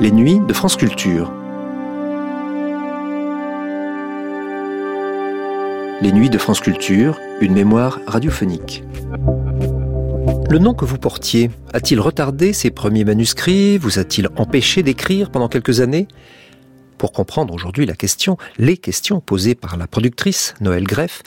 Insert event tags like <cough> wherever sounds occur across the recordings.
Les nuits de France Culture. Les nuits de France Culture, une mémoire radiophonique. Le nom que vous portiez a-t-il retardé ces premiers manuscrits? Vous a-t-il empêché d'écrire pendant quelques années? Pour comprendre aujourd'hui la question, les questions posées par la productrice Noël Greff,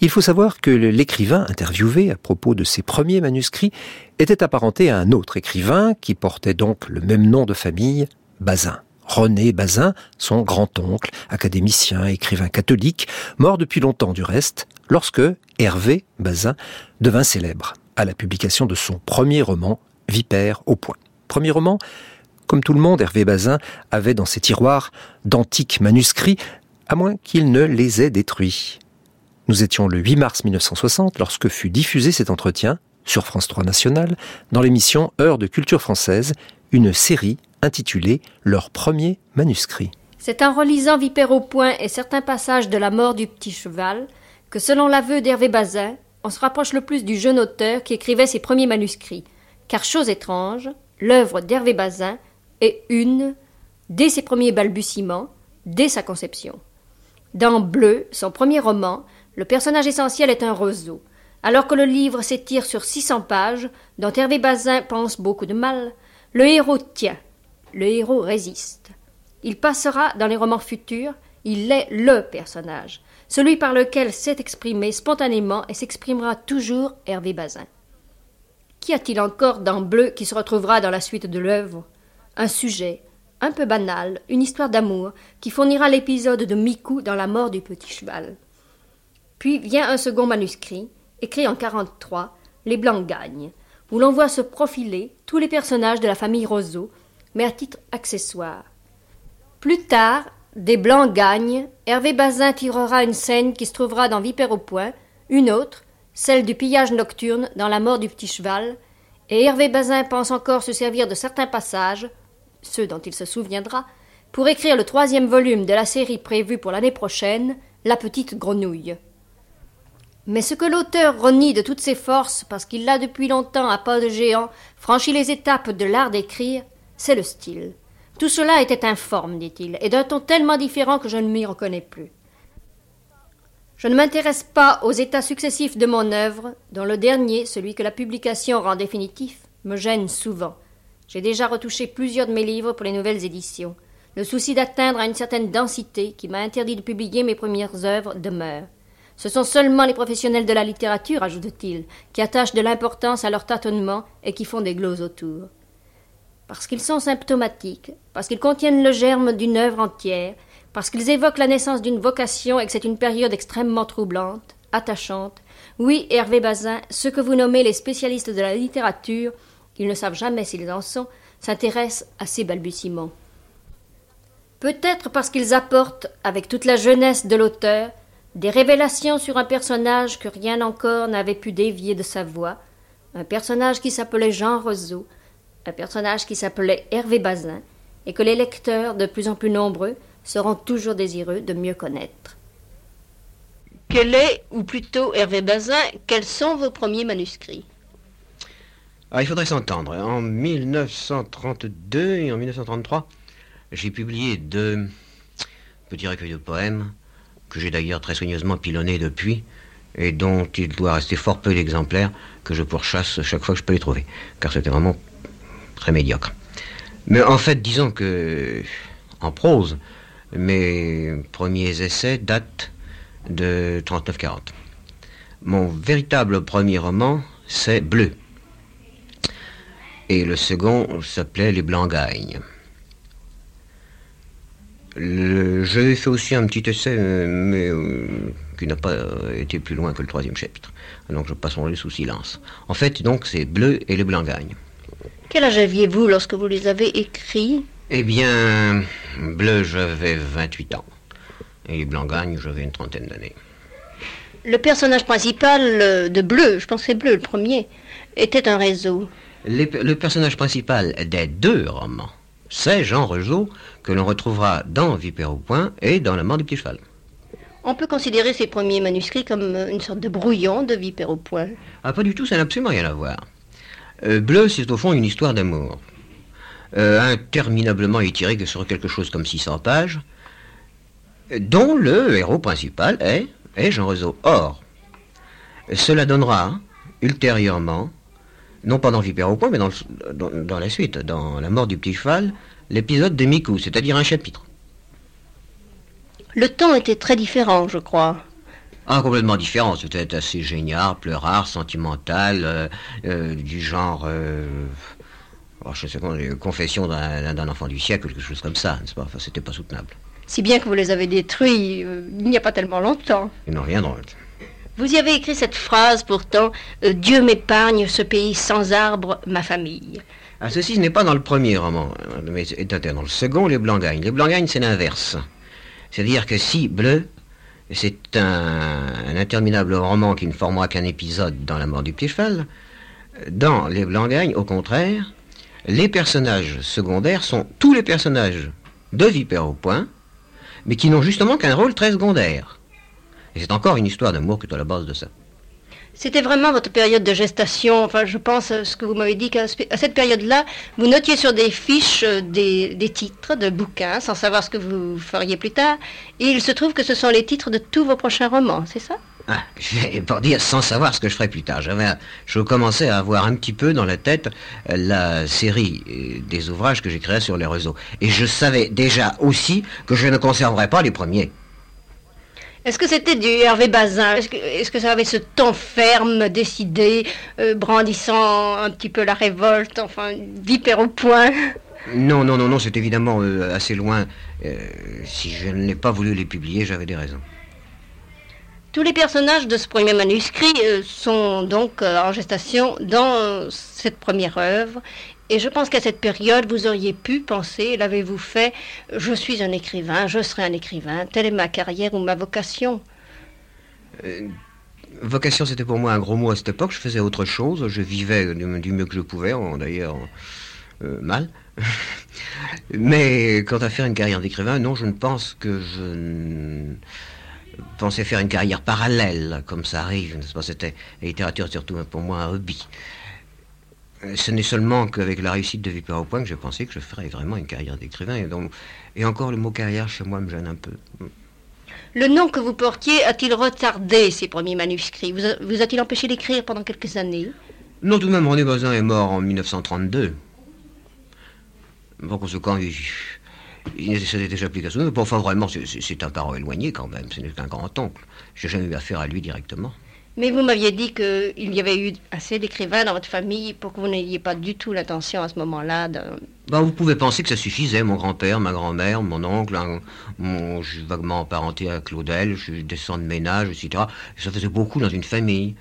il faut savoir que l'écrivain interviewé à propos de ses premiers manuscrits était apparenté à un autre écrivain qui portait donc le même nom de famille, Bazin. René Bazin, son grand-oncle, académicien, écrivain catholique, mort depuis longtemps du reste, lorsque Hervé Bazin devint célèbre à la publication de son premier roman, Vipère au point. Premier roman comme tout le monde, Hervé Bazin avait dans ses tiroirs d'antiques manuscrits, à moins qu'il ne les ait détruits. Nous étions le 8 mars 1960 lorsque fut diffusé cet entretien, sur France 3 National, dans l'émission Heure de culture française, une série intitulée Leur premier manuscrit. C'est en relisant Vipère au point et certains passages de La mort du petit cheval que, selon l'aveu d'Hervé Bazin, on se rapproche le plus du jeune auteur qui écrivait ses premiers manuscrits. Car, chose étrange, l'œuvre d'Hervé Bazin et une dès ses premiers balbutiements, dès sa conception. Dans Bleu, son premier roman, le personnage essentiel est un roseau. Alors que le livre s'étire sur 600 pages, dont Hervé Bazin pense beaucoup de mal, le héros tient, le héros résiste. Il passera dans les romans futurs, il est le personnage, celui par lequel s'est exprimé spontanément et s'exprimera toujours Hervé Bazin. Qu'y a-t-il encore dans Bleu qui se retrouvera dans la suite de l'œuvre? Un sujet, un peu banal, une histoire d'amour, qui fournira l'épisode de Miku dans la mort du petit cheval. Puis vient un second manuscrit, écrit en 43, Les Blancs gagnent, où l'on voit se profiler tous les personnages de la famille Roseau, mais à titre accessoire. Plus tard, des Blancs gagnent, Hervé Bazin tirera une scène qui se trouvera dans Vipère au point, une autre, celle du pillage nocturne dans la mort du petit cheval, et Hervé Bazin pense encore se servir de certains passages ceux dont il se souviendra, pour écrire le troisième volume de la série prévue pour l'année prochaine, La petite grenouille. Mais ce que l'auteur renie de toutes ses forces, parce qu'il l'a depuis longtemps à pas de géant franchi les étapes de l'art d'écrire, c'est le style. Tout cela était informe, dit-il, et d'un ton tellement différent que je ne m'y reconnais plus. Je ne m'intéresse pas aux états successifs de mon œuvre, dont le dernier, celui que la publication rend définitif, me gêne souvent. J'ai déjà retouché plusieurs de mes livres pour les nouvelles éditions. Le souci d'atteindre à une certaine densité qui m'a interdit de publier mes premières œuvres demeure. Ce sont seulement les professionnels de la littérature, ajoute-t-il, qui attachent de l'importance à leur tâtonnement et qui font des gloses autour. Parce qu'ils sont symptomatiques, parce qu'ils contiennent le germe d'une œuvre entière, parce qu'ils évoquent la naissance d'une vocation et que c'est une période extrêmement troublante, attachante. Oui, Hervé Bazin, ceux que vous nommez les spécialistes de la littérature ils ne savent jamais s'ils en sont, s'intéressent à ces balbutiements. Peut-être parce qu'ils apportent, avec toute la jeunesse de l'auteur, des révélations sur un personnage que rien encore n'avait pu dévier de sa voix, un personnage qui s'appelait Jean Roseau, un personnage qui s'appelait Hervé Bazin, et que les lecteurs, de plus en plus nombreux, seront toujours désireux de mieux connaître. Quel est, ou plutôt Hervé Bazin, quels sont vos premiers manuscrits? Ah, il faudrait s'entendre. En 1932 et en 1933, j'ai publié deux petits recueils de poèmes, que j'ai d'ailleurs très soigneusement pilonnés depuis, et dont il doit rester fort peu d'exemplaires que je pourchasse chaque fois que je peux les trouver, car c'était vraiment très médiocre. Mais en fait, disons que, en prose, mes premiers essais datent de 39-40. Mon véritable premier roman, c'est Bleu, et le second s'appelait Les Blancs Gagnes. J'avais fait aussi un petit essai, mais euh, qui n'a pas été plus loin que le troisième chapitre. Donc je passerai sous silence. En fait, donc, c'est Bleu et Les Blancs Gagnes. Quel âge aviez-vous lorsque vous les avez écrits? Eh bien, Bleu, j'avais 28 ans. Et Les Blancs Gagnes, j'avais une trentaine d'années. Le personnage principal de Bleu, je pense que c'est Bleu le premier, était un réseau le personnage principal des deux romans, c'est Jean Regeau, que l'on retrouvera dans Vipère au point et dans La mort du petit cheval. On peut considérer ces premiers manuscrits comme une sorte de brouillon de Vipère au point. Ah, pas du tout, ça n'a absolument rien à voir. Euh, Bleu, c'est au fond une histoire d'amour. euh, interminablement étiré que sur quelque chose comme 600 pages, dont le héros principal est, est Jean Rezo. Or, cela donnera ultérieurement, non pas dans Vipère au point, mais dans, dans, la suite, dans La mort du petit cheval, l'épisode des Miku, c'est-à-dire un chapitre. Le temps était très différent, je crois. Ah, complètement différent. C'était assez génial, pleurard, sentimental, euh, euh, du genre. Euh, oh, je sais pas, confession d'un enfant du siècle, quelque chose comme ça, n'est-ce pas? Enfin, c'était pas soutenable. Si bien que vous les avez détruits il n'y a pas tellement longtemps. Ils n'ont rien drôle. Vous y avez écrit cette phrase pourtant Dieu m'épargne ce pays sans arbres, ma famille. Ah, ceci ce n'est pas dans le premier roman, mais c'est dans le second, les blancs gagnent. Les blancs gagnent, c'est l'inverse. C'est-à-dire que si bleu, c'est un, interminable roman qui ne formera qu'un épisode dans La mort du petit cheval. Dans Les Blancs gagnent, au contraire, les personnages secondaires sont tous les personnages de Vipère au point, mais qui n'ont justement qu'un rôle très secondaire. Et c'est encore une histoire d'amour qui est à la base de ça. C'était vraiment votre période de gestation. Enfin, je pense à ce que vous m'avez dit qu'à cette période-là, vous notiez sur des fiches euh, des, titres de bouquins sans savoir ce que vous feriez plus tard. Et il se trouve que ce sont les titres de tous vos prochains romans, c'est ça? Ah, <laughs> pour dire sans savoir ce que je ferais plus tard. J'avais, je commençais à avoir un petit peu dans la tête euh, la série euh, des ouvrages que j'écrirais sur les réseaux. Et je savais déjà aussi que je ne conserverais pas les premiers. Est-ce que c'était du Hervé Bazin Est-ce que, ça avait ce ton ferme, décidé, euh, brandissant un petit peu la révolte, enfin, vipère au point Non, non, non, non, c'est évidemment euh, assez loin. Euh, si je n'ai pas voulu les publier, j'avais des raisons. Tous les personnages de ce premier manuscrit sont donc en gestation dans cette première œuvre et je pense qu'à cette période, vous auriez pu penser, l'avez-vous fait, je suis un écrivain, je serai un écrivain, telle est ma carrière ou ma vocation. Euh, vocation, c'était pour moi un gros mot à cette époque. Je faisais autre chose. Je vivais du, mieux que je pouvais, d'ailleurs euh, mal. <laughs> Mais quant à faire une carrière d'écrivain, non, je ne pense que je pensais faire une carrière parallèle, comme ça arrive. C'était la littérature surtout pour moi un hobby. Euh, ce n'est seulement qu'avec la réussite de Victor au point que j'ai pensé que je ferais vraiment une carrière d'écrivain. Et, et encore, le mot carrière chez moi me gêne un peu. Le nom que vous portiez a-t-il retardé ces premiers manuscrits? Vous, a-t-il empêché d'écrire pendant quelques années? Non, tout de même, René Bazin est mort en 1932. Par conséquent, il, plus qu'à Mais enfin, vraiment, c'est un parent éloigné quand même. Ce n'est qu'un grand-oncle. J'ai jamais eu affaire à lui directement. Mais vous m'aviez dit qu'il y avait eu assez d'écrivains dans votre famille pour que vous n'ayez pas du tout l'intention à ce moment-là de... Ben, vous pouvez penser que ça suffisait. Mon grand-père, ma grand-mère, mon oncle, mon, je suis vaguement emparenté à Claudel, je suis descend de ménage, etc. ça faisait beaucoup dans une famille.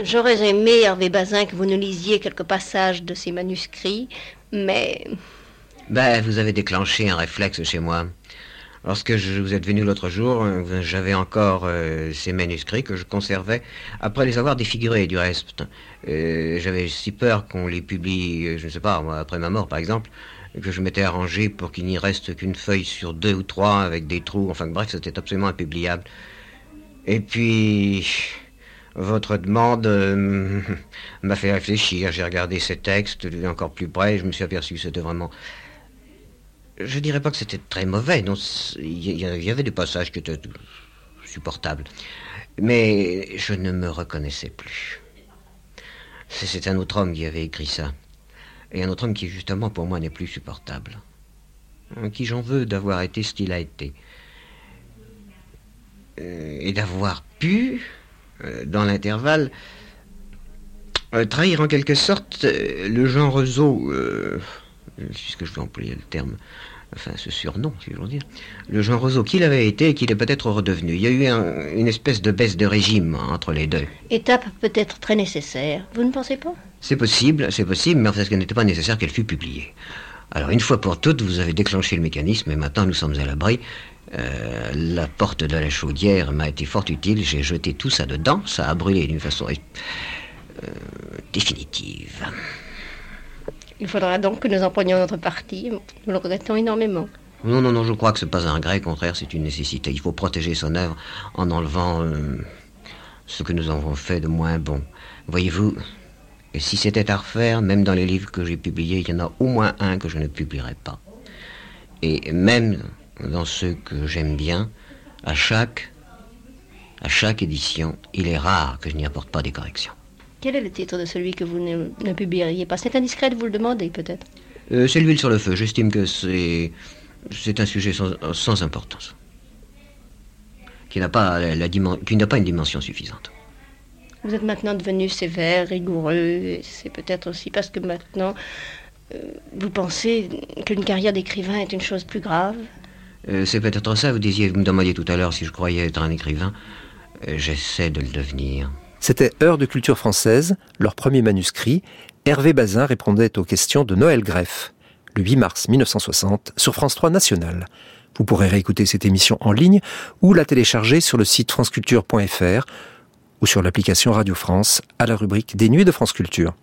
J'aurais aimé, Hervé Bazin, que vous nous lisiez quelques passages de ces manuscrits, mais... Ben, vous avez déclenché un réflexe chez moi. Lorsque je, vous êtes venu l'autre jour, euh, j'avais encore euh, ces manuscrits que je conservais après les avoir défigurés du reste. Euh, j'avais si peur qu'on les publie, je ne sais pas, après ma mort par exemple, que je m'étais arrangé pour qu'il n'y reste qu'une feuille sur deux ou trois avec des trous. Enfin bref, c'était absolument impubliable. Et puis, votre demande <laughs> m'a fait réfléchir. J'ai regardé ces textes encore plus près et je me suis aperçu que c'était vraiment je dirais pas que c'était très mauvais. Non, il y, avait des passages qui étaient supportables, mais je ne me reconnaissais plus. C'est un autre homme qui avait écrit ça, et un autre homme qui justement pour moi n'est plus supportable, qui j'en veux d'avoir été ce qu'il a été, euh, et d'avoir pu, euh, dans l'intervalle, euh, trahir en quelque sorte le Jean Rezo puisque je vais employer le terme, enfin ce surnom, si je veux dire, le Jean Roseau qu'il avait été et qu'il est peut-être redevenu. Il y a eu une espèce de baisse de régime entre les deux. Étape peut-être très nécessaire, vous ne pensez pas? C'est possible, c'est possible, mais en fait, ce n'était pas nécessaire qu'elle fût publiée. Alors une fois pour toutes, vous avez déclenché le mécanisme et maintenant nous sommes à l'abri. Euh, la porte de la chaudière m'a été fort utile, j'ai jeté tout ça dedans, ça a brûlé d'une façon euh, définitive. Il faudra donc que nous en prenions notre parti. Nous le regrettons énormément. Non, non, non, je crois que ce n'est pas un regret, au contraire, c'est une nécessité. Il faut protéger son œuvre en enlevant euh, ce que nous avons fait de moins bon. Voyez-vous, si c'était à refaire, même dans les livres que j'ai publiés, il y en a au moins un que je ne publierai pas. Et même dans ceux que j'aime bien, à chaque édition, il est rare que je n'y apporte pas des corrections. Quel est le titre de celui que vous ne, publieriez pas? C'est indiscret de vous le demander, peut-être euh, C'est l'huile sur le feu. J'estime que c'est, c'est un sujet sans, importance, qui n'a pas, la, qui n'a pas une dimension suffisante. Vous êtes maintenant devenu sévère, rigoureux. C'est peut-être aussi parce que maintenant, euh, vous pensez qu'une carrière d'écrivain est une chose plus grave? Euh, C'est peut-être ça. Vous disiez, vous me demandiez tout à l'heure si je croyais être un écrivain. J'essaie de le devenir. C'était Heure de culture française, leur premier manuscrit. Hervé Bazin répondait aux questions de Noël Greff, le 8 mars 1960, sur France 3 National. Vous pourrez réécouter cette émission en ligne ou la télécharger sur le site franceculture.fr ou sur l'application Radio France à la rubrique des nuits de France Culture.